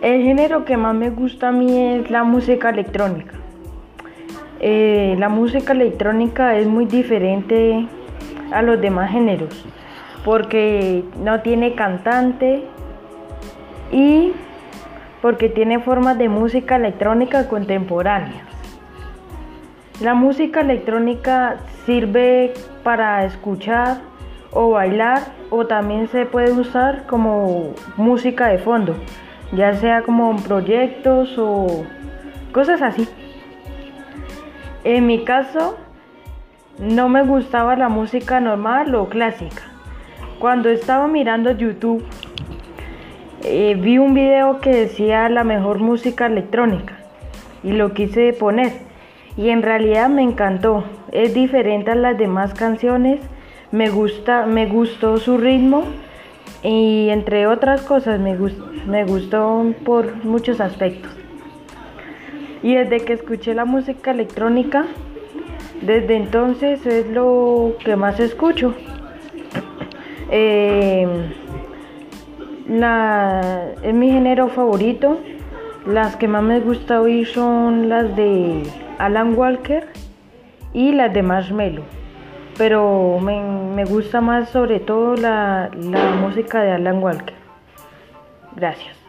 El género que más me gusta a mí es la música electrónica. Eh, la música electrónica es muy diferente a los demás géneros porque no tiene cantante y porque tiene formas de música electrónica contemporánea. La música electrónica sirve para escuchar o bailar o también se puede usar como música de fondo, ya sea como proyectos o cosas así. En mi caso, no me gustaba la música normal o clásica. Cuando estaba mirando YouTube, eh, vi un video que decía la mejor música electrónica y lo quise poner y en realidad me encantó. Es diferente a las demás canciones, me gusta, me gustó su ritmo y entre otras cosas me, gustó por muchos aspectos. Y desde que escuché la música electrónica, desde entonces es lo que más escucho. Eh, es mi género favorito. Las que más me gusta oír son las de Alan Walker y las de Marshmello. Pero me, gusta más sobre todo la, la música de Alan Walker. Gracias.